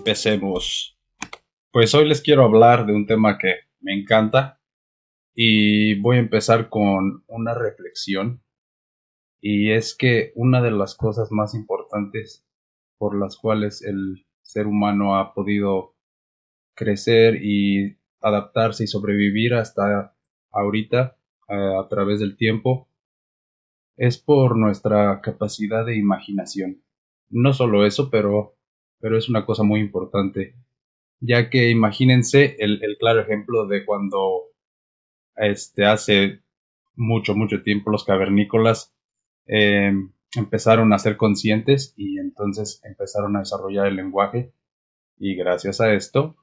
empecemos. Pues hoy les quiero hablar de un tema que me encanta y voy a empezar con una reflexión y es que una de las cosas más importantes por las cuales el ser humano ha podido crecer y adaptarse y sobrevivir hasta ahorita eh, a través del tiempo es por nuestra capacidad de imaginación. No solo eso, pero, pero es una cosa muy importante, ya que imagínense el, claro ejemplo de cuando este, hace mucho, mucho tiempo los cavernícolas em, empezaron a ser conscientes y entonces empezaron a desarrollar el lenguaje y gracias a esto,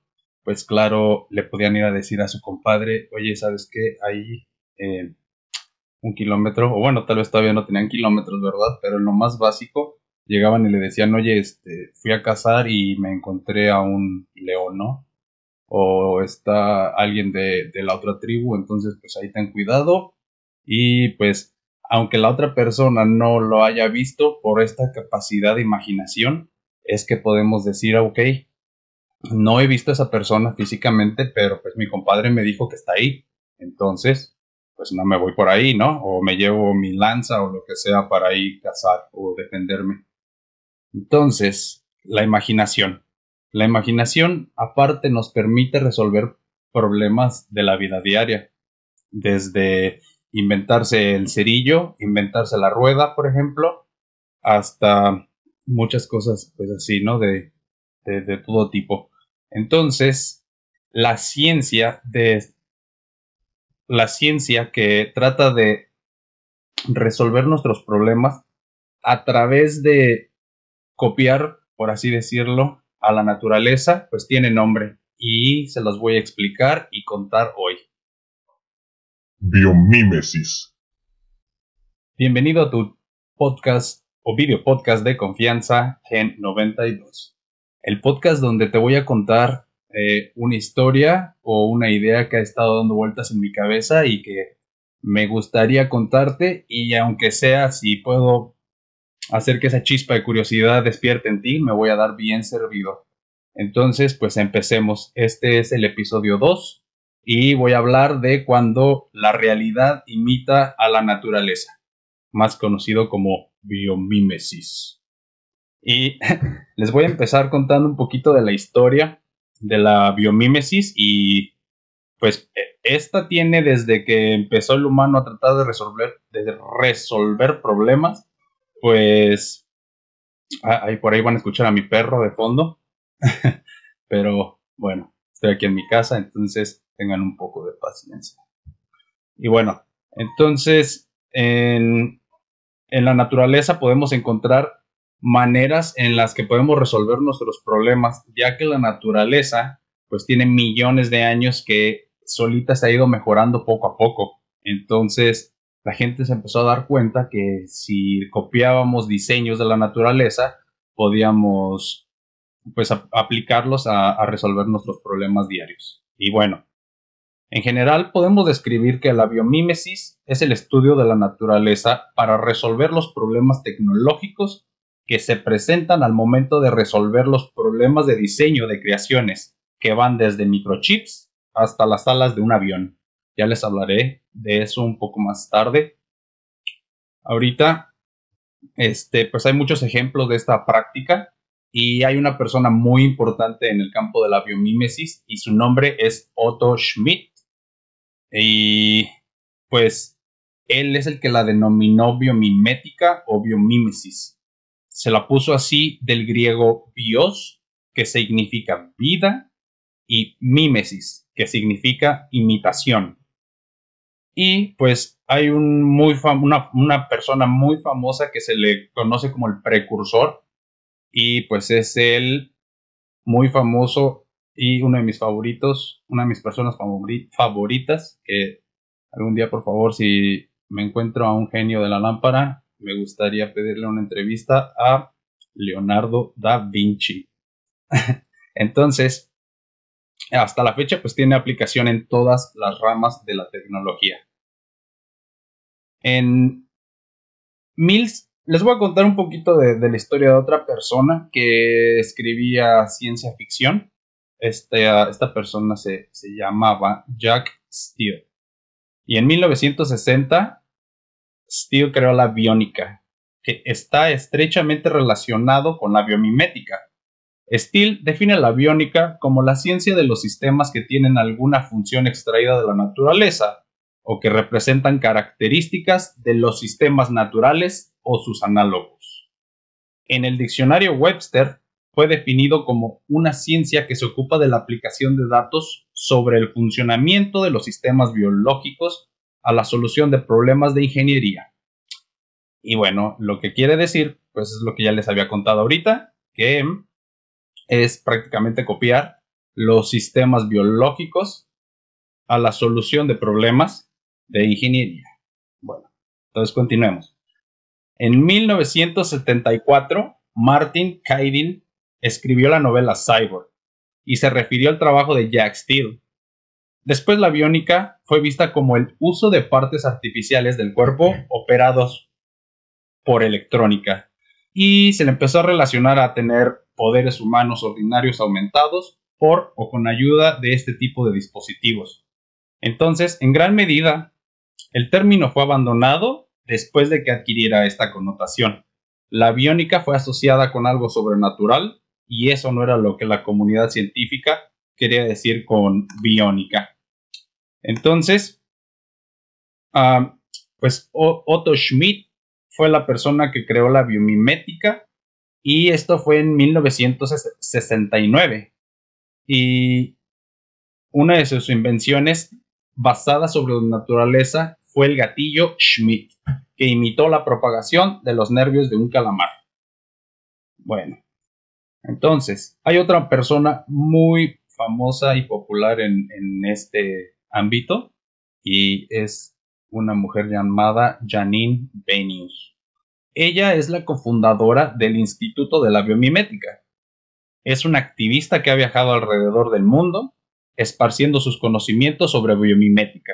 pues claro, le podían ir a decir a su compadre, oye, ¿sabes qué? Ahí eh, un kilómetro, o bueno, tal vez todavía no tenían kilómetros, ¿verdad? Pero en lo más básico, llegaban y le decían, oye, este, fui a cazar y me encontré a un león, ¿no? O está alguien de, de la otra tribu, entonces pues ahí ten cuidado. Y pues, aunque la otra persona no lo haya visto, por esta capacidad de imaginación, es que podemos decir, ok, no he visto a esa persona físicamente, pero pues mi compadre me dijo que está ahí. Entonces, pues no me voy por ahí, ¿no? O me llevo mi lanza o lo que sea para ir cazar o defenderme. Entonces, la imaginación. La imaginación, aparte, nos permite resolver problemas de la vida diaria. Desde inventarse el cerillo, inventarse la rueda, por ejemplo, hasta muchas cosas, pues así, ¿no? De, de, todo tipo. Entonces, la ciencia de la ciencia que trata de resolver nuestros problemas a través de copiar, por así decirlo, a la naturaleza, pues tiene nombre y se los voy a explicar y contar hoy. Biomímesis. Bienvenido a tu podcast o video podcast de confianza Gen 92. El podcast donde te voy a contar eh, una historia o una idea que ha estado dando vueltas en mi cabeza y que me gustaría contarte y aunque sea si puedo hacer que esa chispa de curiosidad despierte en ti, me voy a dar bien servido. Entonces, pues empecemos. Este es el episodio 2 y voy a hablar de cuando la realidad imita a la naturaleza, más conocido como biomímesis. Y les voy a empezar contando un poquito de la historia de la biomímesis y pues e, esta tiene desde que empezó el humano a tratar de resolver, de resolver problemas, pues ahí por ahí van a escuchar a mi perro de fondo, pero bueno, estoy aquí en mi casa, entonces tengan un poco de paciencia. Y bueno, entonces en, en la naturaleza podemos encontrar maneras en las que podemos resolver nuestros problemas, ya que la naturaleza pues tiene millones de años que solita se ha ido mejorando poco a poco. Entonces la gente se empezó a dar cuenta que si copiábamos diseños de la naturaleza, podíamos pues aplicarlos a, a resolver nuestros problemas diarios. Y bueno, en general podemos describir que la biomímesis es el estudio de la naturaleza para resolver los problemas tecnológicos que se presentan al momento de resolver los problemas de diseño de creaciones, que van desde microchips hasta las alas de un avión. Ya les hablaré de eso un poco más tarde. Ahorita, este, pues hay muchos ejemplos de esta práctica y hay una persona muy importante en el campo de la biomímesis y su nombre es Otto Schmidt. Y pues él es el que la denominó biomimética o biomímesis se la puso así del griego bios, que significa vida, y mímesis, que significa imitación. Y pues hay una, persona muy famosa que se le conoce como el precursor, y pues es él muy famoso y uno de mis favoritos, una de mis personas favoritas, que algún día por favor si me encuentro a un genio de la lámpara, me gustaría pedirle una entrevista a Leonardo da Vinci. Entonces, hasta la fecha, pues tiene aplicación en todas las ramas de la tecnología. En les voy a contar un poquito de, la historia de otra persona que escribía ciencia ficción. Este, esta persona se, se llamaba Jack Steele. Y en 1960, Steele creó la biónica, que está estrechamente relacionado con la biomimética. Steele define la biónica como la ciencia de los sistemas que tienen alguna función extraída de la naturaleza o que representan características de los sistemas naturales o sus análogos. En el diccionario Webster fue definido como una ciencia que se ocupa de la aplicación de datos sobre el funcionamiento de los sistemas biológicos a la solución de problemas de ingeniería. Y bueno, lo que quiere decir, pues es lo que ya les había contado ahorita, que es prácticamente copiar los sistemas biológicos a la solución de problemas de ingeniería. Bueno, entonces continuemos. En 1974, Martin Kaidin escribió la novela Cyborg y se refirió al trabajo de Jack Steele. Después la biónica fue vista como el uso de partes artificiales del cuerpo operados por electrónica y se le empezó a relacionar a tener poderes humanos ordinarios aumentados por o con ayuda de este tipo de dispositivos. Entonces, en gran medida, el término fue abandonado después de que adquiriera esta connotación. La biónica fue asociada con algo sobrenatural y eso no era lo que la comunidad científica quería decir con biónica. Entonces, ah, pues Otto Schmidt fue la persona que creó la biomimética y esto fue en 1969. Y una de sus invenciones basada sobre la naturaleza fue el gatillo Schmidt, que imitó la propagación de los nervios de un calamar. Bueno, entonces, hay otra persona muy famosa y popular en, este ámbito y es una mujer llamada Janine Benius. Ella es la cofundadora del Instituto de la Biomimética. Es una activista que ha viajado alrededor del mundo esparciendo sus conocimientos sobre biomimética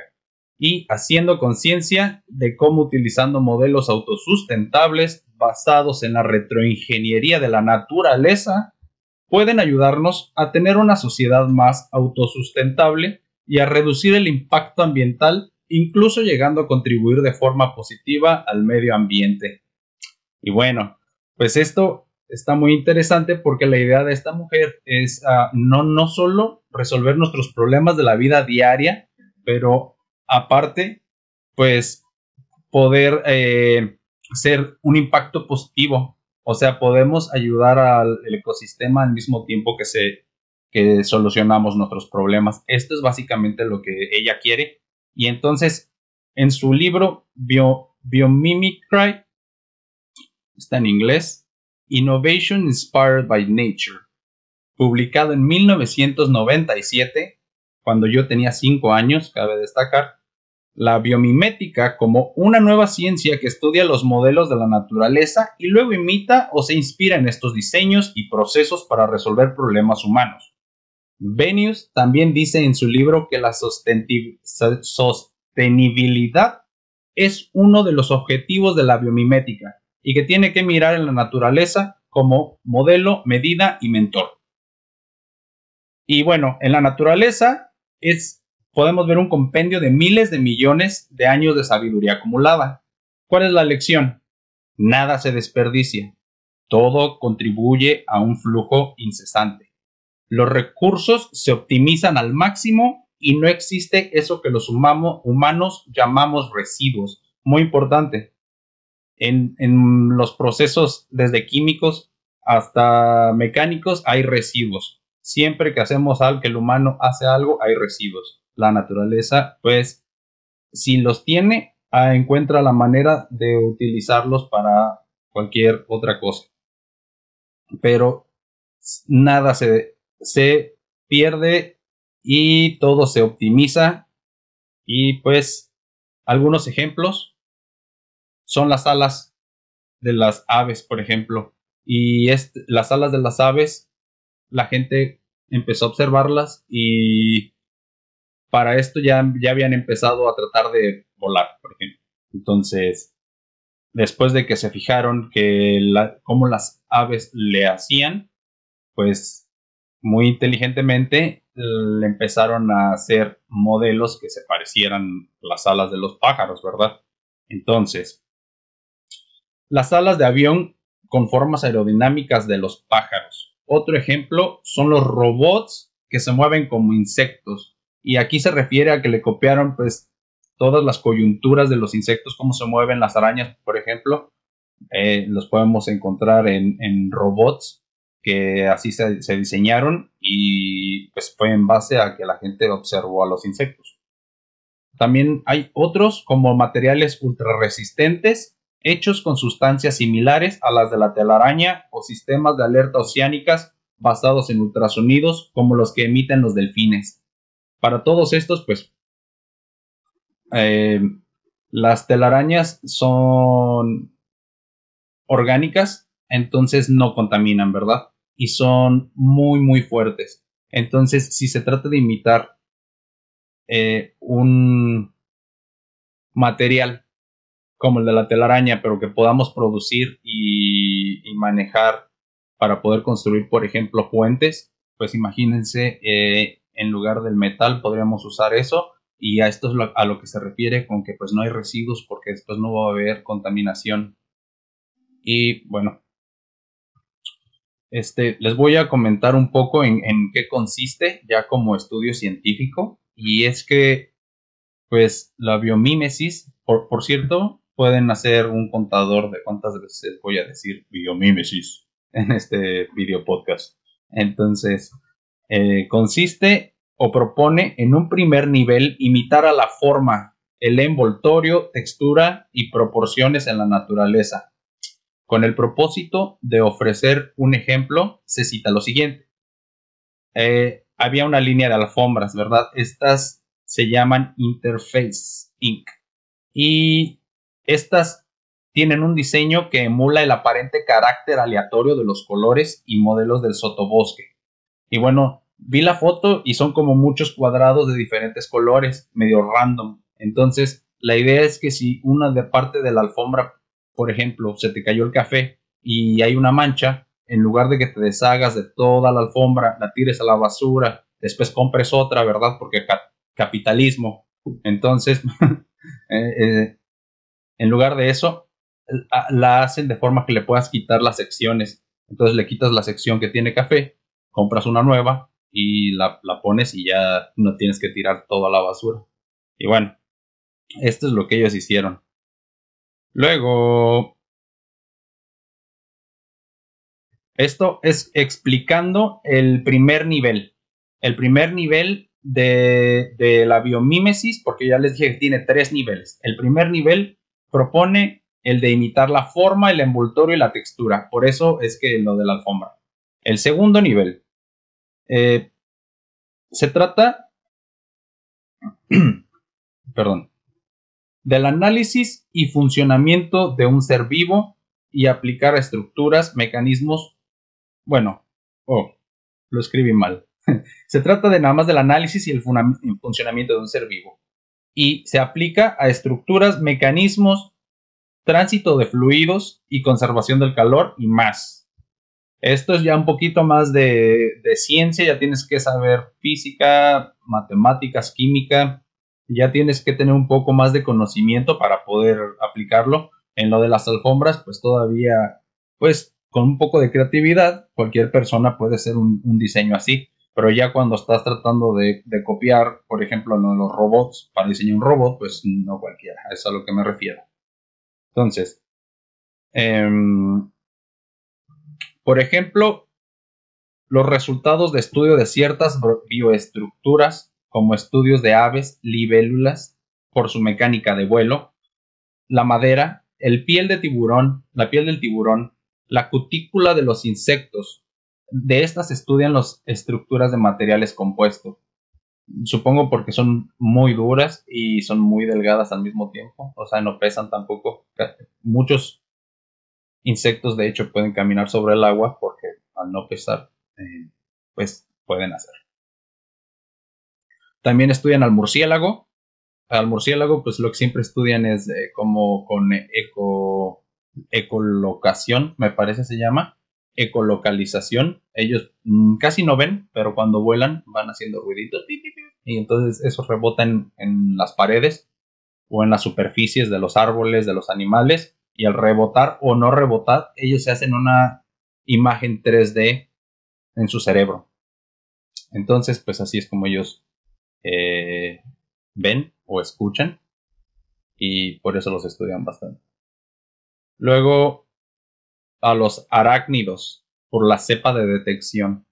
y haciendo conciencia de cómo utilizando modelos autosustentables basados en la retroingeniería de la naturaleza pueden ayudarnos a tener una sociedad más autosustentable y a reducir el impacto ambiental, incluso llegando a contribuir de forma positiva al medio ambiente. Y bueno, pues esto está muy interesante porque la idea de esta mujer es ah, no, no solo resolver nuestros problemas de la vida diaria, pero aparte, pues poder eh, ser un impacto positivo. O sea, podemos ayudar al ecosistema al mismo tiempo que se que solucionamos nuestros problemas. Esto es básicamente lo que ella quiere. Y entonces, en su libro Bio, Biomimicry, está en inglés, Innovation Inspired by Nature, publicado en 1997, cuando yo tenía 5 años, cabe destacar, la biomimética como una nueva ciencia que estudia los modelos de la naturaleza y luego imita o se inspira en estos diseños y procesos para resolver problemas humanos. Venius también dice en su libro que la sostenibilidad es uno de los objetivos de la biomimética y que tiene que mirar en la naturaleza como modelo, medida y mentor. Y bueno, en la naturaleza es podemos ver un compendio de miles de millones de años de sabiduría acumulada. ¿Cuál es la lección? Nada se desperdicia. Todo contribuye a un flujo incesante. Los recursos se optimizan al máximo y no existe eso que los humanos llamamos residuos. Muy importante. En, en los procesos desde químicos hasta mecánicos hay residuos. Siempre que hacemos algo, que el humano hace algo, hay residuos la naturaleza, pues si los tiene, ah, encuentra la manera de utilizarlos para cualquier otra cosa. Pero nada se, se pierde y todo se optimiza. Y pues algunos ejemplos son las alas de las aves, por ejemplo. Y las alas de las aves, la gente empezó a observarlas y para esto ya, ya habían empezado a tratar de volar, por ejemplo. Entonces, después de que se fijaron que cómo las aves le hacían, pues muy inteligentemente le empezaron a hacer modelos que se parecieran las alas de los pájaros, ¿verdad? Entonces, las alas de avión con formas aerodinámicas de los pájaros. Otro ejemplo son los robots que se mueven como insectos. Y aquí se refiere a que le copiaron pues todas las coyunturas de los insectos, cómo se mueven las arañas, por ejemplo. Eh, los podemos encontrar en, robots que así se, se, diseñaron y pues fue en base a que la gente observó a los insectos. También hay otros como materiales ultra resistentes hechos con sustancias similares a las de la telaraña o sistemas de alerta oceánicas basados en ultrasonidos como los que emiten los delfines. Para todos estos, pues, eh, las telarañas son orgánicas, entonces no contaminan, ¿verdad? Y son muy, muy fuertes. Entonces, si se trata de imitar eh, un material como el de la telaraña, pero que podamos producir y, manejar para poder construir, por ejemplo, puentes, pues imagínense, eh, en lugar del metal podríamos usar eso y a esto es a lo que se refiere con que pues no hay residuos porque después no va a haber contaminación. Y bueno, este, les voy a comentar un poco en, qué consiste ya como estudio científico y es que pues la biomímesis, por cierto, pueden hacer un contador de cuántas veces voy a decir biomímesis en este video podcast. Entonces, eh, consiste o propone en un primer nivel imitar a la forma, el envoltorio, textura y proporciones en la naturaleza. Con el propósito de ofrecer un ejemplo, se cita lo siguiente. Eh, había una línea de alfombras, ¿verdad? Estas se llaman Interface Inc. Y estas tienen un diseño que emula el aparente carácter aleatorio de los colores y modelos del sotobosque. Y bueno, vi la foto y son como muchos cuadrados de diferentes colores, medio random. Entonces, la idea es que si una de parte de la alfombra, por ejemplo, se te cayó el café y hay una mancha, en lugar de que te deshagas de toda la alfombra, la tires a la basura, después compres otra, ¿verdad? Porque capitalismo. Entonces, eh, eh, en lugar de eso, la hacen de forma que le puedas quitar las secciones. Entonces le quitas la sección que tiene café, compras una nueva y la, pones y ya no tienes que tirar toda la basura. Y bueno, esto es lo que ellos hicieron. Luego, esto es explicando el primer nivel. El primer nivel de, de, la biomímesis, porque ya les dije que tiene tres niveles. El primer nivel propone el de imitar la forma, el envoltorio y la textura. Por eso es que lo de la alfombra. El segundo nivel. Eh, se trata, perdón, del análisis y funcionamiento de un ser vivo y aplicar estructuras, mecanismos, bueno, oh, lo escribí mal. se trata de nada más del análisis y el funcionamiento de un ser vivo y se aplica a estructuras, mecanismos, tránsito de fluidos y conservación del calor y más. Esto es ya un poquito más de, ciencia, ya tienes que saber física, matemáticas, química, ya tienes que tener un poco más de conocimiento para poder aplicarlo. En lo de las alfombras, pues todavía, pues con un poco de creatividad, cualquier persona puede hacer un diseño así. Pero ya cuando estás tratando de, copiar, por ejemplo, los robots para diseñar un robot, pues no cualquiera, es a lo que me refiero. Entonces, em, por ejemplo, los resultados de estudio de ciertas bioestructuras, como estudios de aves, libélulas, por su mecánica de vuelo, la madera, el piel de tiburón, la piel del tiburón, la cutícula de los insectos, de estas estudian las estructuras de materiales compuestos. Supongo porque son muy duras y son muy delgadas al mismo tiempo. O sea, no pesan tampoco. Muchos insectos, de hecho, pueden caminar sobre el agua porque al no pesar, eh, pues pueden hacer. También estudian al murciélago. Al murciélago, pues lo que siempre estudian es como con eco ecolocación, me parece se llama, ecolocalización. Ellos mm, casi no ven, pero cuando vuelan van haciendo ruiditos y entonces eso rebota en, las paredes o en las superficies de los árboles, de los animales y al rebotar o no rebotar, ellos se hacen una imagen 3D en su cerebro. Entonces, pues así es como ellos eh, ven o escuchan y por eso los estudian bastante. Luego, a los arácnidos por la cepa de detección.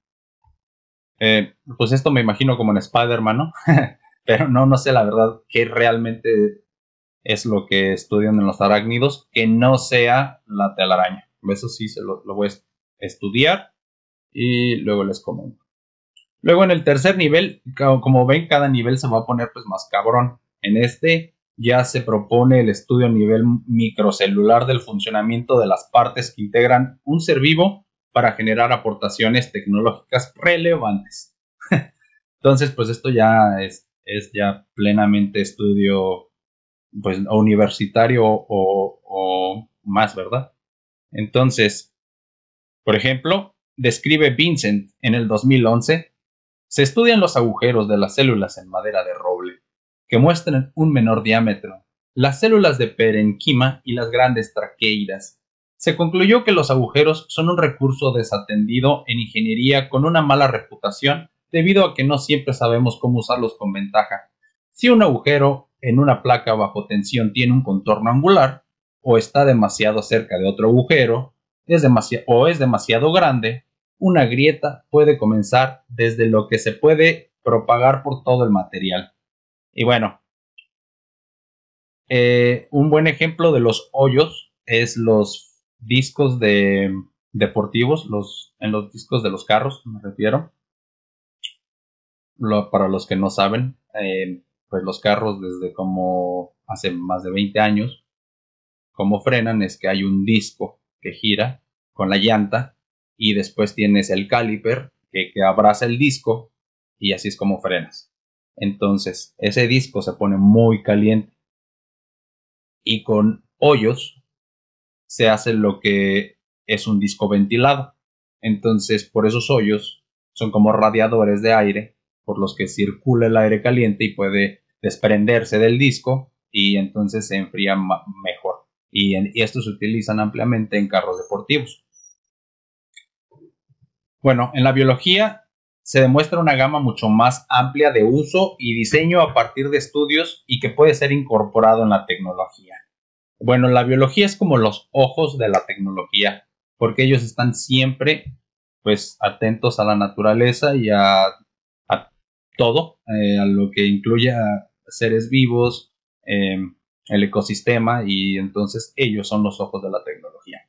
Eh, pues esto me imagino como en Spider-Man, ¿no? Pero no, no sé la verdad qué realmente es lo que estudian en los arácnidos, que no sea la telaraña. Eso sí se lo, lo voy a estudiar y luego les comento. Luego en el tercer nivel, como ven, cada nivel se va a poner pues más cabrón. En este ya se propone el estudio a nivel microcelular del funcionamiento de las partes que integran un ser vivo para generar aportaciones tecnológicas relevantes. Entonces, pues esto ya es, ya plenamente estudio pues universitario o, o más, ¿verdad? Entonces, por ejemplo, describe Vincent en el 2011, se estudian los agujeros de las células en madera de roble que muestran un menor diámetro, las células de perenquima y las grandes traqueidas. Se concluyó que los agujeros son un recurso desatendido en ingeniería con una mala reputación debido a que no siempre sabemos cómo usarlos con ventaja. Si un agujero en una placa bajo tensión tiene un contorno angular, o está demasiado cerca de otro agujero, es o es demasiado grande, una grieta puede comenzar desde lo que se puede propagar por todo el material. Y bueno, eh, un buen ejemplo de los hoyos es los discos de deportivos, los, en los discos de los carros, me refiero. para los que no saben, eh, pues los carros desde como hace más de 20 años, como frenan es que hay un disco que gira con la llanta y después tienes el caliper que, que abraza el disco y así es como frenas. Entonces, ese disco se pone muy caliente. Y con hoyos se hace lo que es un disco ventilado. Entonces, por esos hoyos son como radiadores de aire por los que circula el aire caliente y puede desprenderse del disco y entonces se enfría mejor. Y, y estos se utilizan ampliamente en carros deportivos. Bueno, en la biología se demuestra una gama mucho más amplia de uso y diseño a partir de estudios y que puede ser incorporado en la tecnología. Bueno, la biología es como los ojos de la tecnología, porque ellos están siempre pues atentos a la naturaleza y a, todo, eh, a lo que incluye a seres vivos, em, el ecosistema y entonces ellos son los ojos de la tecnología.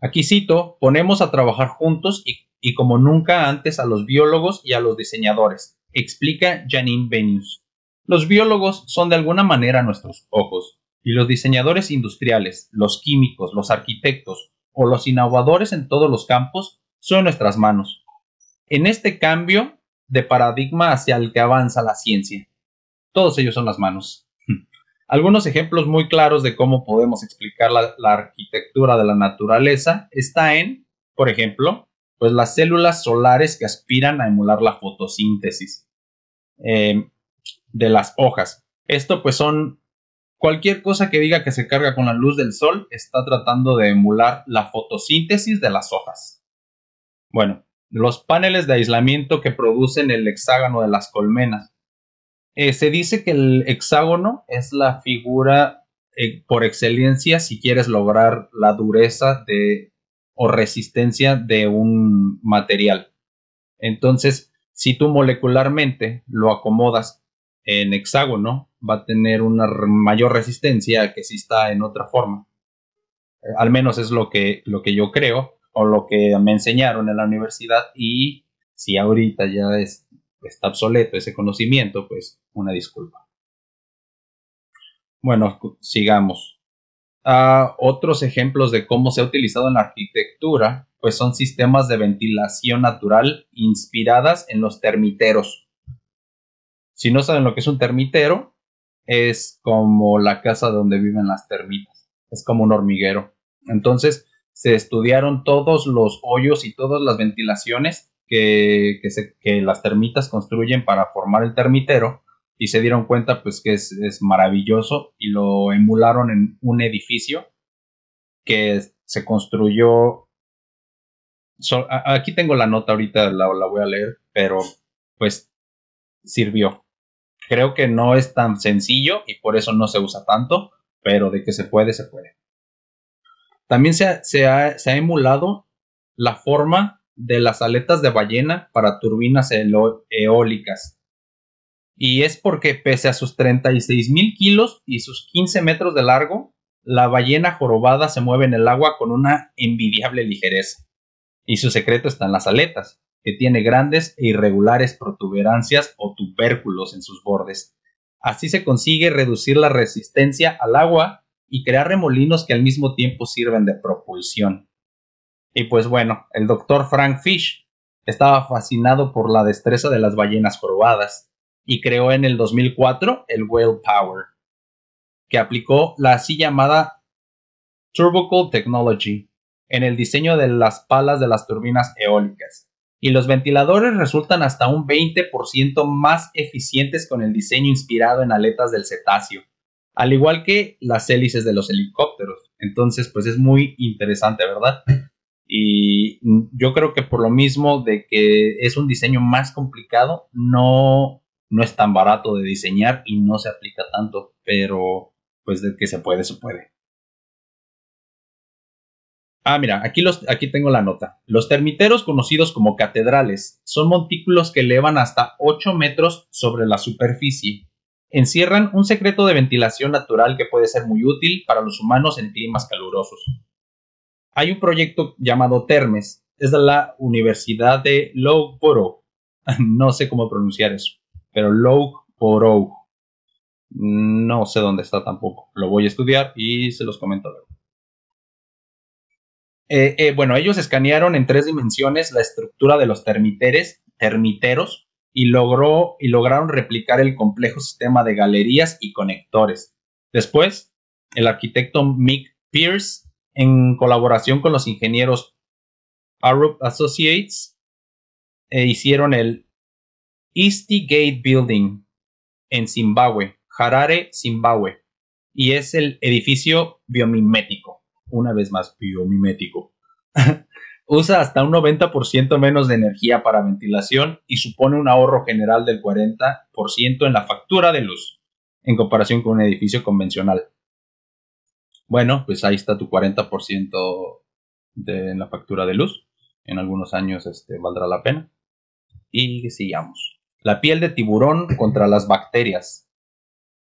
Aquí cito, ponemos a trabajar juntos y y como nunca antes a los biólogos y a los diseñadores, explica Janine Benius. Los biólogos son de alguna manera nuestros ojos, y los diseñadores industriales, los químicos, los arquitectos o los innovadores en todos los campos son nuestras manos. En este cambio de paradigma hacia el que avanza la ciencia, todos ellos son las manos. Algunos ejemplos muy claros de cómo podemos explicar la, la arquitectura de la naturaleza está en, por ejemplo, pues las células solares que aspiran a emular la fotosíntesis eh, de las hojas. Esto pues son cualquier cosa que diga que se carga con la luz del sol está tratando de emular la fotosíntesis de las hojas. Bueno, los paneles de aislamiento que producen el hexágono de las colmenas. Eh, se dice que el hexágono es la figura eh, por excelencia si quieres lograr la dureza de o resistencia de un material. Entonces, si tú molecularmente lo acomodas en hexágono, va a tener una mayor resistencia que si está en otra forma. Al menos es lo que, lo que yo creo o lo que me enseñaron en la universidad y si ahorita ya es, está obsoleto ese conocimiento, pues una disculpa. Bueno, sigamos otros ejemplos de cómo se ha utilizado en la arquitectura, pues son sistemas de ventilación natural inspiradas en los termiteros. Si no saben lo que es un termitero, es como la casa donde viven las termitas. es como un hormiguero. Entonces se estudiaron todos los hoyos y todas las ventilaciones que, que, las termitas construyen para formar el termitero y se dieron cuenta pues que es, maravilloso y lo emularon en un edificio que se construyó aquí tengo la nota ahorita la, la voy a leer pero pues sirvió creo que no es tan sencillo y por eso no se usa tanto pero de que se puede se puede también se se ha, se ha emulado la forma de las aletas de ballena para turbinas eólicas. Y es porque pese a sus 36 mil kilos y sus 15 metros de largo, la ballena jorobada se mueve en el agua con una envidiable ligereza. Y su secreto está en las aletas, que tiene grandes e irregulares protuberancias o tubérculos en sus bordes. Así se consigue reducir la resistencia al agua y crear remolinos que al mismo tiempo sirven de propulsión. Y pues bueno, el doctor Frank Fish estaba fascinado por la destreza de las ballenas jorobadas y creó en el 2004 el Whale Power, que aplicó la así llamada Turbocool Technology en el diseño de las palas de las turbinas eólicas. Y los ventiladores resultan hasta un 20% más eficientes con el diseño inspirado en aletas del cetáceo, al igual que las hélices de los helicópteros. Entonces, pues es muy interesante, ¿verdad? Y yo creo que por lo mismo de que es un diseño más complicado, no, no es tan barato de diseñar y no se aplica tanto, pero pues de que se puede, se puede. Ah, mira, aquí, los, aquí tengo la nota. Los termiteros conocidos como catedrales son montículos que elevan hasta 8 metros sobre la superficie. Encierran un secreto de ventilación natural que puede ser muy útil para los humanos en climas calurosos. Hay un proyecto llamado Termes, es de la Universidad de Loughborough. No sé cómo pronunciar eso, pero Loughborough. No sé dónde está tampoco. Lo voy a estudiar y se los comento luego. Eh, eh, bueno, ellos escanearon en tres dimensiones la estructura de los termiteres, termiteros y, logró, y lograron replicar el complejo sistema de galerías y conectores. Después, el arquitecto Mick Pierce en colaboración con los ingenieros Arup Associates, e hicieron el Easty Gate Building en Zimbabue, Harare, Zimbabue, y es el edificio biomimético, una vez más biomimético. Usa hasta un 90% menos de energía para ventilación y supone un ahorro general del 40% en la factura de luz, en comparación con un edificio convencional. Bueno, pues ahí está tu 40% de la factura de luz. En algunos años este, valdrá la pena. Y sigamos. La piel de tiburón contra las bacterias.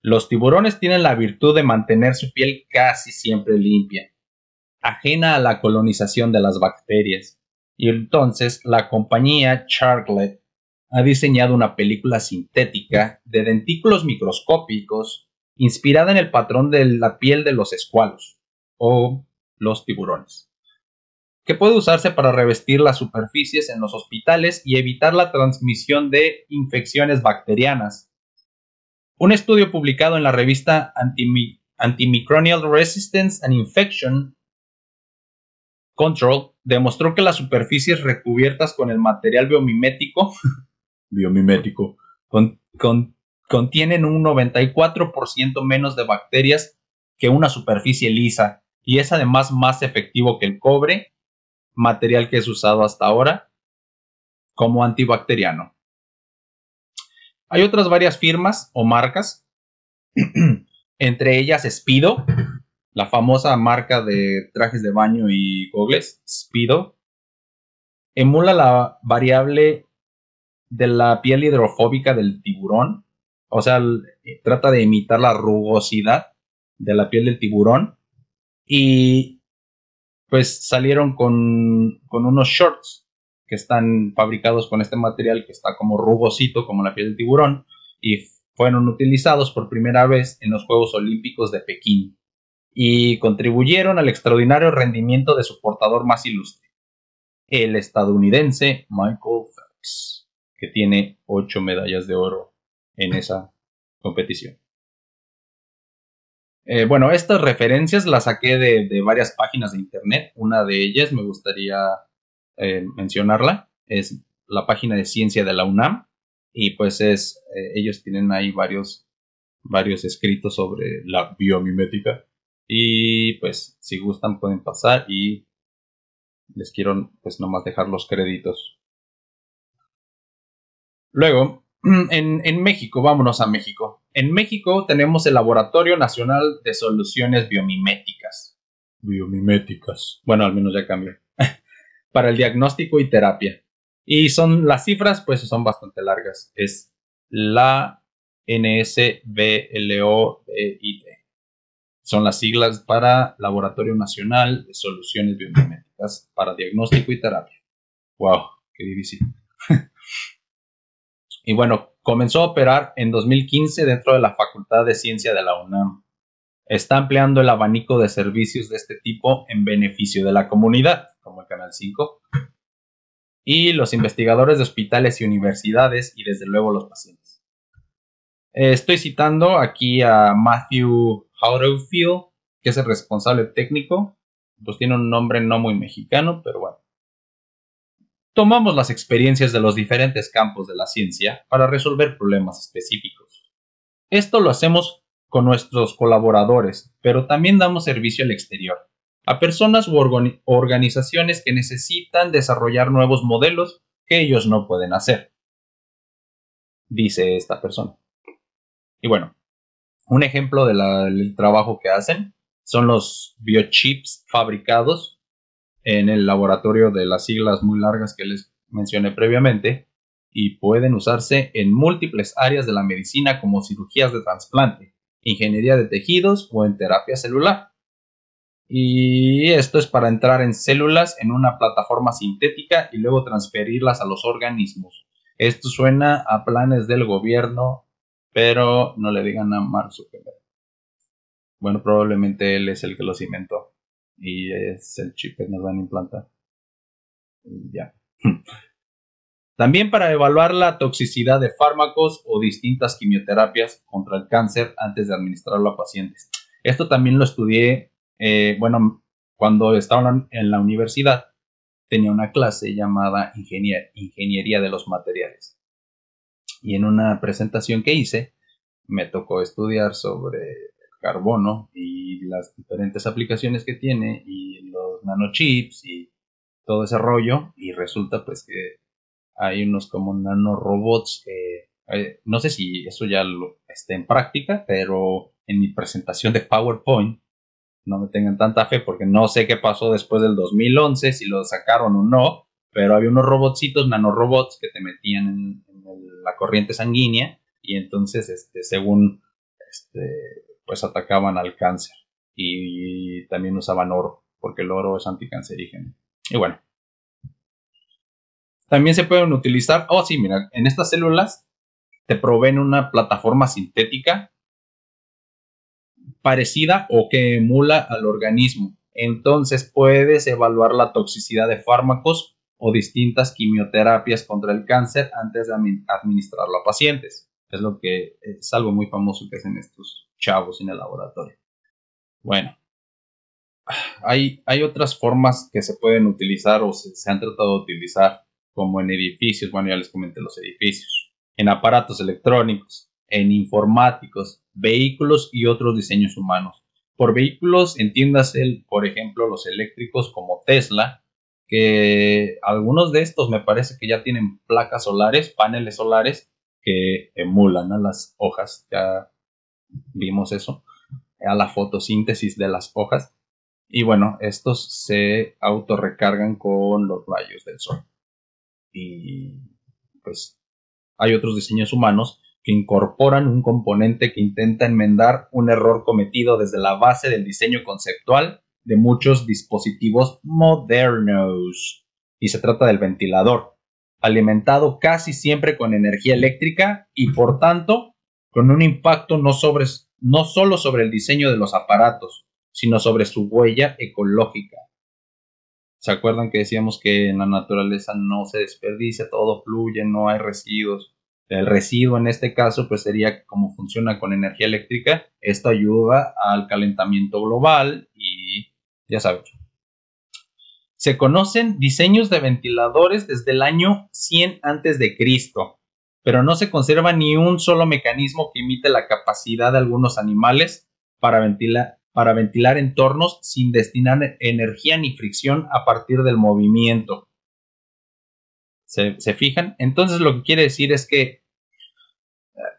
Los tiburones tienen la virtud de mantener su piel casi siempre limpia, ajena a la colonización de las bacterias. Y entonces la compañía Charlotte ha diseñado una película sintética de dentículos microscópicos inspirada en el patrón de la piel de los escualos o los tiburones, que puede usarse para revestir las superficies en los hospitales y evitar la transmisión de infecciones bacterianas. Un estudio publicado en la revista Antimicrobial Resistance and Infection Control demostró que las superficies recubiertas con el material biomimético, biomimético con, contienen un 94% menos de bacterias que una superficie lisa y es además más efectivo que el cobre, material que es usado hasta ahora como antibacteriano. Hay otras varias firmas o marcas, entre ellas Speedo, la famosa marca de trajes de baño y gogles, Speedo, emula la variable de la piel hidrofóbica del tiburón o sea, trata de imitar la rugosidad de la piel del tiburón. Y pues salieron con, con unos shorts que están fabricados con este material que está como rugosito como la piel del tiburón y fueron utilizados por primera vez en los Juegos Olímpicos de Pekín y contribuyeron al extraordinario rendimiento de su portador más ilustre, el estadounidense Michael Phelps, que tiene ocho medallas de oro en esa competición. Eh, bueno, estas referencias las saqué de, varias páginas de internet. Una de ellas me gustaría eh, mencionarla. Es la página de ciencia de la UNAM. Y pues es, eh, ellos tienen ahí varios, varios escritos sobre la biomimética. Y pues si gustan pueden pasar y les quiero pues nomás dejar los créditos. Luego, en, México, vámonos a México. En México tenemos el Laboratorio Nacional de Soluciones Biomiméticas. Biomiméticas. Bueno, al menos ya cambió. Para el diagnóstico y terapia. Y son las cifras, pues son bastante largas. Es la NSBLOIT. Son las siglas para Laboratorio Nacional de Soluciones Biomiméticas para diagnóstico y terapia. Wow, qué difícil. Y bueno, comenzó a operar en 2015 dentro de la Facultad de Ciencia de la UNAM. Está ampliando el abanico de servicios de este tipo en beneficio de la comunidad, como el Canal 5, y los investigadores de hospitales y universidades y desde luego los pacientes. Estoy citando aquí a Matthew Howdefield, que es el responsable técnico, pues tiene un nombre no muy mexicano, pero bueno tomamos las experiencias de los diferentes campos de la ciencia para resolver problemas específicos. Esto lo hacemos con nuestros colaboradores, pero también damos servicio al exterior, a personas u organizaciones que necesitan desarrollar nuevos modelos que ellos no pueden hacer, dice esta persona. Y bueno, un ejemplo del trabajo que hacen son los biochips fabricados en el laboratorio de las siglas muy largas que les mencioné previamente y pueden usarse en múltiples áreas de la medicina como cirugías de trasplante, ingeniería de tejidos o en terapia celular. Y esto es para entrar en células en una plataforma sintética y luego transferirlas a los organismos. Esto suena a planes del gobierno, pero no le digan a Mark Zuckerberg. Bueno, probablemente él es el que los inventó y es el chip que nos van a implantar. ya. También para evaluar la toxicidad de fármacos o distintas quimioterapias contra el cáncer antes de administrarlo a pacientes. Esto también lo estudié, eh, bueno, cuando estaba en la universidad, tenía una clase llamada Ingeniería de los Materiales. Y en una presentación que hice, me tocó estudiar sobre carbono y las diferentes aplicaciones que tiene y los nanochips y todo ese rollo y resulta pues que hay unos como nanorobots que eh, no sé si eso ya lo, está en práctica pero en mi presentación de PowerPoint no me tengan tanta fe porque no sé qué pasó después del 2011 si lo sacaron o no pero había unos robotcitos nanorobots que te metían en, en la corriente sanguínea y entonces este según este pues atacaban al cáncer y también usaban oro, porque el oro es anticancerígeno. Y bueno, también se pueden utilizar, oh sí, mira, en estas células te proveen una plataforma sintética parecida o que emula al organismo. Entonces puedes evaluar la toxicidad de fármacos o distintas quimioterapias contra el cáncer antes de administrarlo a pacientes. Es lo que es algo muy famoso que hacen estos chavos en el laboratorio. Bueno, hay, hay otras formas que se pueden utilizar o se, han tratado de utilizar, como en edificios, bueno, ya les comenté los edificios, en aparatos electrónicos, en informáticos, vehículos y otros diseños humanos. Por vehículos entiéndase, por ejemplo, los eléctricos como Tesla, que algunos de estos me parece que ya tienen placas solares, paneles solares que emulan a las hojas. Ya vimos eso, a la fotosíntesis de las hojas. Y bueno, estos se autorrecargan con los rayos del sol. Y pues hay otros diseños humanos que incorporan un componente que intenta enmendar un error cometido desde la base del diseño conceptual de muchos dispositivos modernos. Y se trata del ventilador, alimentado casi siempre con energía eléctrica y por tanto con un impacto no, sobre, no solo sobre el diseño de los aparatos, sino sobre su huella ecológica. ¿Se acuerdan que decíamos que en la naturaleza no se desperdicia, todo fluye, no hay residuos? el residuo en este caso, pues sería como funciona con energía eléctrica. Esto ayuda al calentamiento global y ya sabes. Se conocen diseños de ventiladores desde el año 100 antes de Cristo, pero no se conserva ni un solo mecanismo que imite la capacidad de algunos animales para ventilar, para ventilar entornos sin destinar energía ni fricción a partir del movimiento. ¿Se, fijan? Entonces lo que quiere decir es que eh,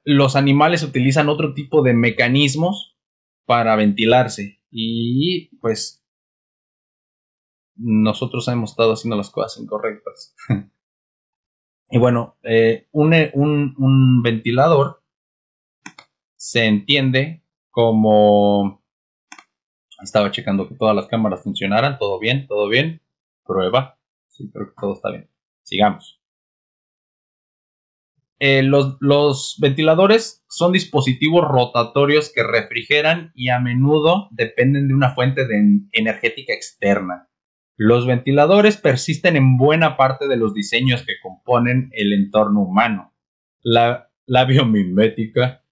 los animales utilizan otro tipo de mecanismos para ventilarse y pues nosotros hemos estado haciendo las cosas incorrectas. y bueno, eh, un, un ventilador se entiende como estaba checando que todas las cámaras funcionaran, todo bien, todo bien, prueba, sí, creo que todo está bien. Sigamos. Eh, los, ventiladores son dispositivos rotatorios que refrigeran y a menudo dependen de una fuente de energética externa. Los ventiladores persisten en buena parte de los diseños que componen el entorno humano. La, biomimética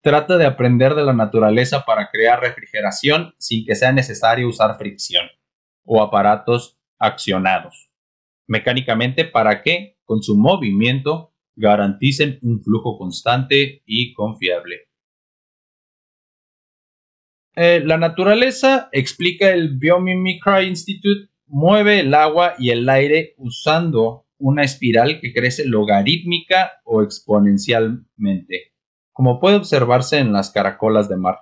trata de aprender de la naturaleza para crear refrigeración sin que sea necesario usar fricción o aparatos accionados mecánicamente para que, con su movimiento, garanticen un flujo constante y confiable. Eh, la naturaleza, explica el Biomimicry Institute, mueve el agua y el aire usando una espiral que crece logarítmica o exponencialmente, como puede observarse en las caracolas de mar.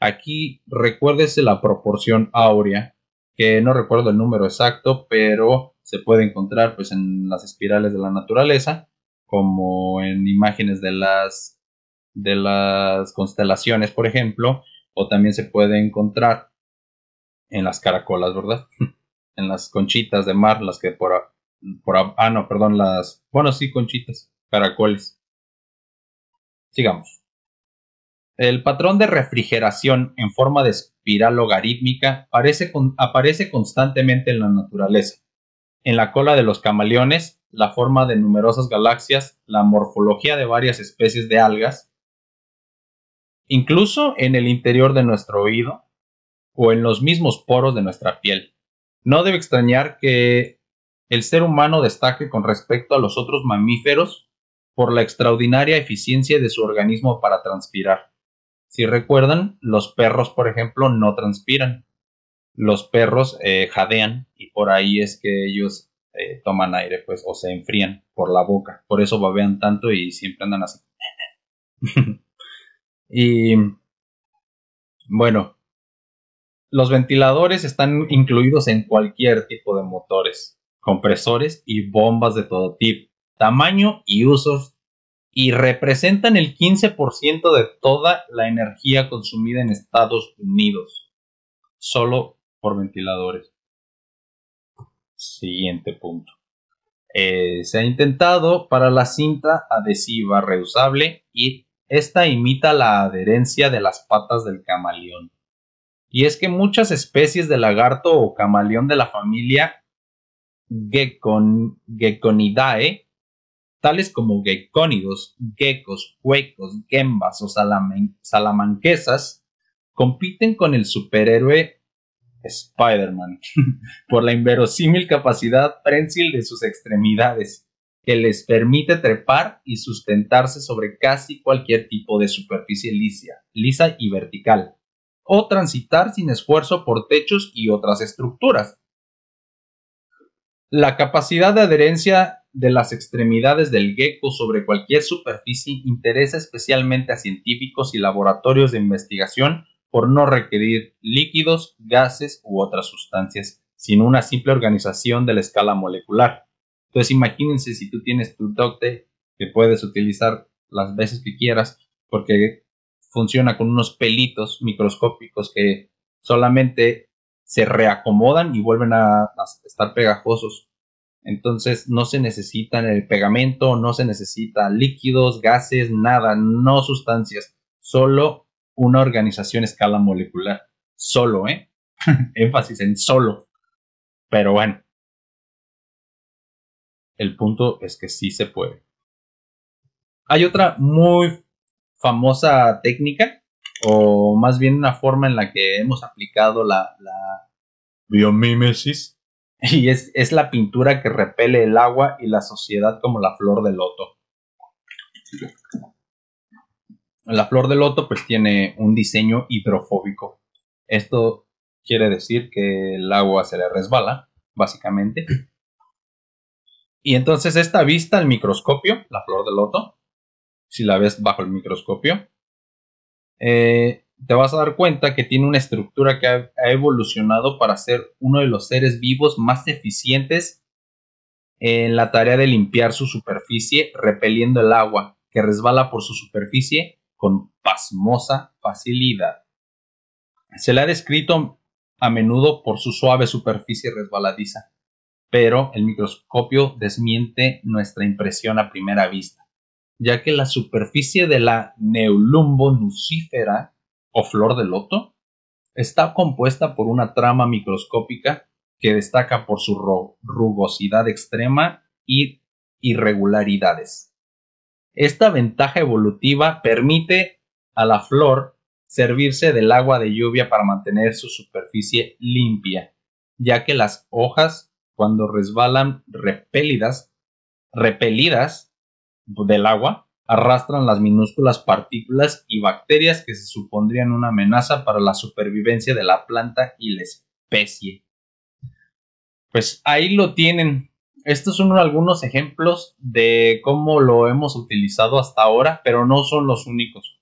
Aquí recuérdese la proporción áurea, que no recuerdo el número exacto, pero se puede encontrar pues en las espirales de la naturaleza, como en imágenes de las, de las constelaciones, por ejemplo, o también se puede encontrar en las caracolas, ¿verdad? en las conchitas de mar, las que por, ah no, perdón, las, bueno, sí, conchitas, caracoles. Sigamos. El patrón de refrigeración en forma de espiral logarítmica aparece constantemente en la naturaleza en la cola de los camaleones, la forma de numerosas galaxias, la morfología de varias especies de algas, incluso en el interior de nuestro oído o en los mismos poros de nuestra piel. No debe extrañar que el ser humano destaque con respecto a los otros mamíferos por la extraordinaria eficiencia de su organismo para transpirar. Si recuerdan, los perros, por ejemplo, no transpiran, los perros eh, jadean y por ahí es que ellos eh, toman aire, pues, o se enfrían por la boca. Por eso babean tanto y siempre andan así. y bueno, los ventiladores están incluidos en cualquier tipo de motores, compresores y bombas de todo tipo, tamaño y usos y representan el 15% de toda la energía consumida en Estados Unidos. Solo por ventiladores. Siguiente punto. Eh, se ha intentado para la cinta adhesiva reusable y esta imita la adherencia de las patas del camaleón. Y es que muchas especies de lagarto o camaleón de la familia Geckon, Geckonidae, tales como geckónidos, geckos, huecos, gembas o salamanquesas, compiten con el superhéroe Spider-Man, por la inverosímil capacidad prensil de sus extremidades, que les permite trepar y sustentarse sobre casi cualquier tipo de superficie lisa, lisa y vertical, o transitar sin esfuerzo por techos y otras estructuras. La capacidad de adherencia de las extremidades del gecko sobre cualquier superficie interesa especialmente a científicos y laboratorios de investigación por no requerir líquidos, gases u otras sustancias, sino una simple organización de la escala molecular. Entonces imagínense si tú tienes tu docte que puedes utilizar las veces que quieras porque funciona con unos pelitos microscópicos que solamente se reacomodan y vuelven a, estar pegajosos. Entonces no se necesita el pegamento, no se necesita líquidos, gases, nada, no sustancias, solo una organización a escala molecular. Solo, ¿eh? Énfasis en solo. Pero bueno. El punto es que sí se puede. Hay otra muy famosa técnica, o más bien una forma en la que hemos aplicado la, la biomímesis, y es, es la pintura que repele el agua y la sociedad como la flor de loto. La flor de loto pues tiene un diseño hidrofóbico. Esto quiere decir que el agua se le resbala, básicamente. Y entonces esta vista al microscopio, la flor de loto, si la ves bajo el microscopio, eh, te vas a dar cuenta que tiene una estructura que ha, evolucionado para ser uno de los seres vivos más eficientes en la tarea de limpiar su superficie repeliendo el agua que resbala por su superficie con pasmosa facilidad. Se le ha descrito a menudo por su suave superficie resbaladiza, pero el microscopio desmiente nuestra impresión a primera vista, ya que la superficie de la Neulumbo nucífera o flor de loto está compuesta por una trama microscópica que destaca por su rugosidad extrema y irregularidades. Esta ventaja evolutiva permite a la flor servirse del agua de lluvia para mantener su superficie limpia, ya que las hojas, cuando resbalan repelidas, repelidas del agua, arrastran las minúsculas partículas y bacterias que se supondrían una amenaza para la supervivencia de la planta y la especie. Pues ahí lo tienen. Estos son algunos ejemplos de cómo lo hemos utilizado hasta ahora, pero no son los únicos.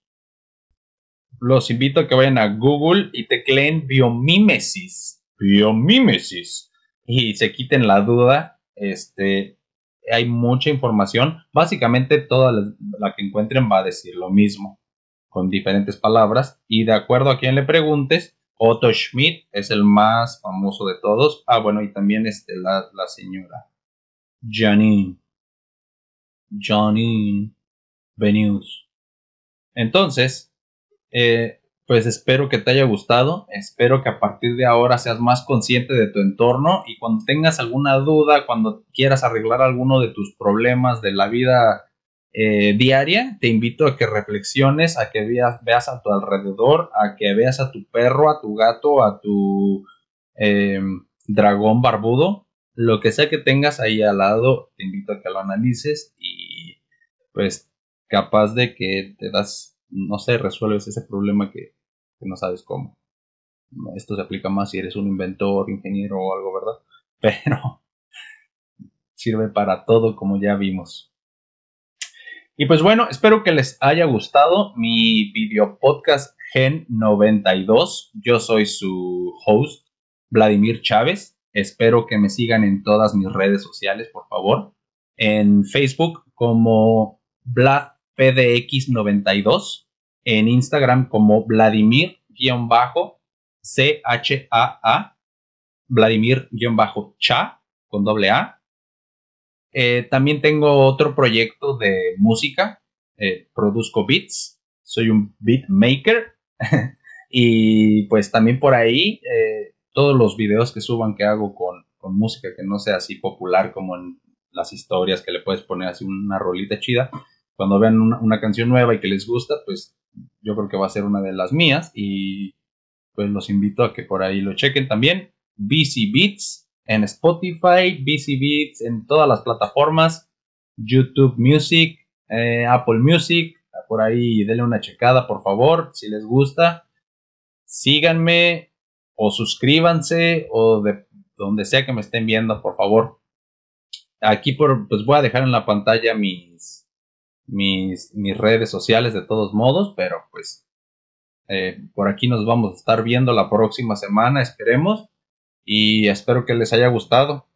Los invito a que vayan a Google y tecleen biomímesis. Biomímesis. Y se quiten la duda. Este, hay mucha información. Básicamente toda la, que encuentren va a decir lo mismo, con diferentes palabras. Y de acuerdo a quien le preguntes, Otto Schmidt es el más famoso de todos. Ah, bueno, y también este, la, señora Janine. Janine Benius. Entonces, eh, pues espero que te haya gustado, espero que a partir de ahora seas más consciente de tu entorno y cuando tengas alguna duda, cuando quieras arreglar alguno de tus problemas de la vida eh, diaria, te invito a que reflexiones, a que veas, a tu alrededor, a que veas a tu perro, a tu gato, a tu em, dragón barbudo, lo que sea que tengas ahí al lado, te invito a que lo analices y pues capaz de que te das, no sé, resuelves ese problema que, que no sabes cómo. Esto se aplica más si eres un inventor, ingeniero o algo, ¿verdad? Pero sirve para todo como ya vimos. Y pues bueno, espero que les haya gustado mi video podcast Gen 92. Yo soy su host, Vladimir Chávez. Espero que me sigan en todas mis redes sociales, por favor. En Facebook como VladPDX92 en Instagram como Vladimir-CHAA, Vladimir-Cha con doble A. Eh, también tengo otro proyecto de música, eh, produzco beats, soy un beat maker y pues también por ahí eh, todos los videos que suban que hago con, con música que no sea así popular como en las historias que le puedes poner así una rolita chida, cuando vean una, canción nueva y que les gusta, pues yo creo que va a ser una de las mías y pues los invito a que por ahí lo chequen también. BC Beats en Spotify, BC Beats en todas las plataformas, YouTube Music, eh, Apple Music, por ahí denle una checada por favor, si les gusta. Síganme o suscríbanse o de donde sea que me estén viendo, por favor. Aquí por, pues voy a dejar en la pantalla mis mis, mis redes sociales de todos modos, pero pues eh, por aquí nos vamos a estar viendo la próxima semana, esperemos, y espero que les haya gustado.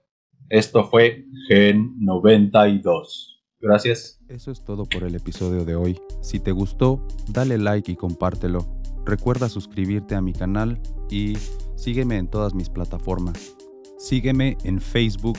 Esto fue Gen 92. Gracias. Eso es todo por el episodio de hoy. Si te gustó, dale like y compártelo. Recuerda suscribirte a mi canal y sígueme en todas mis plataformas. Sígueme en Facebook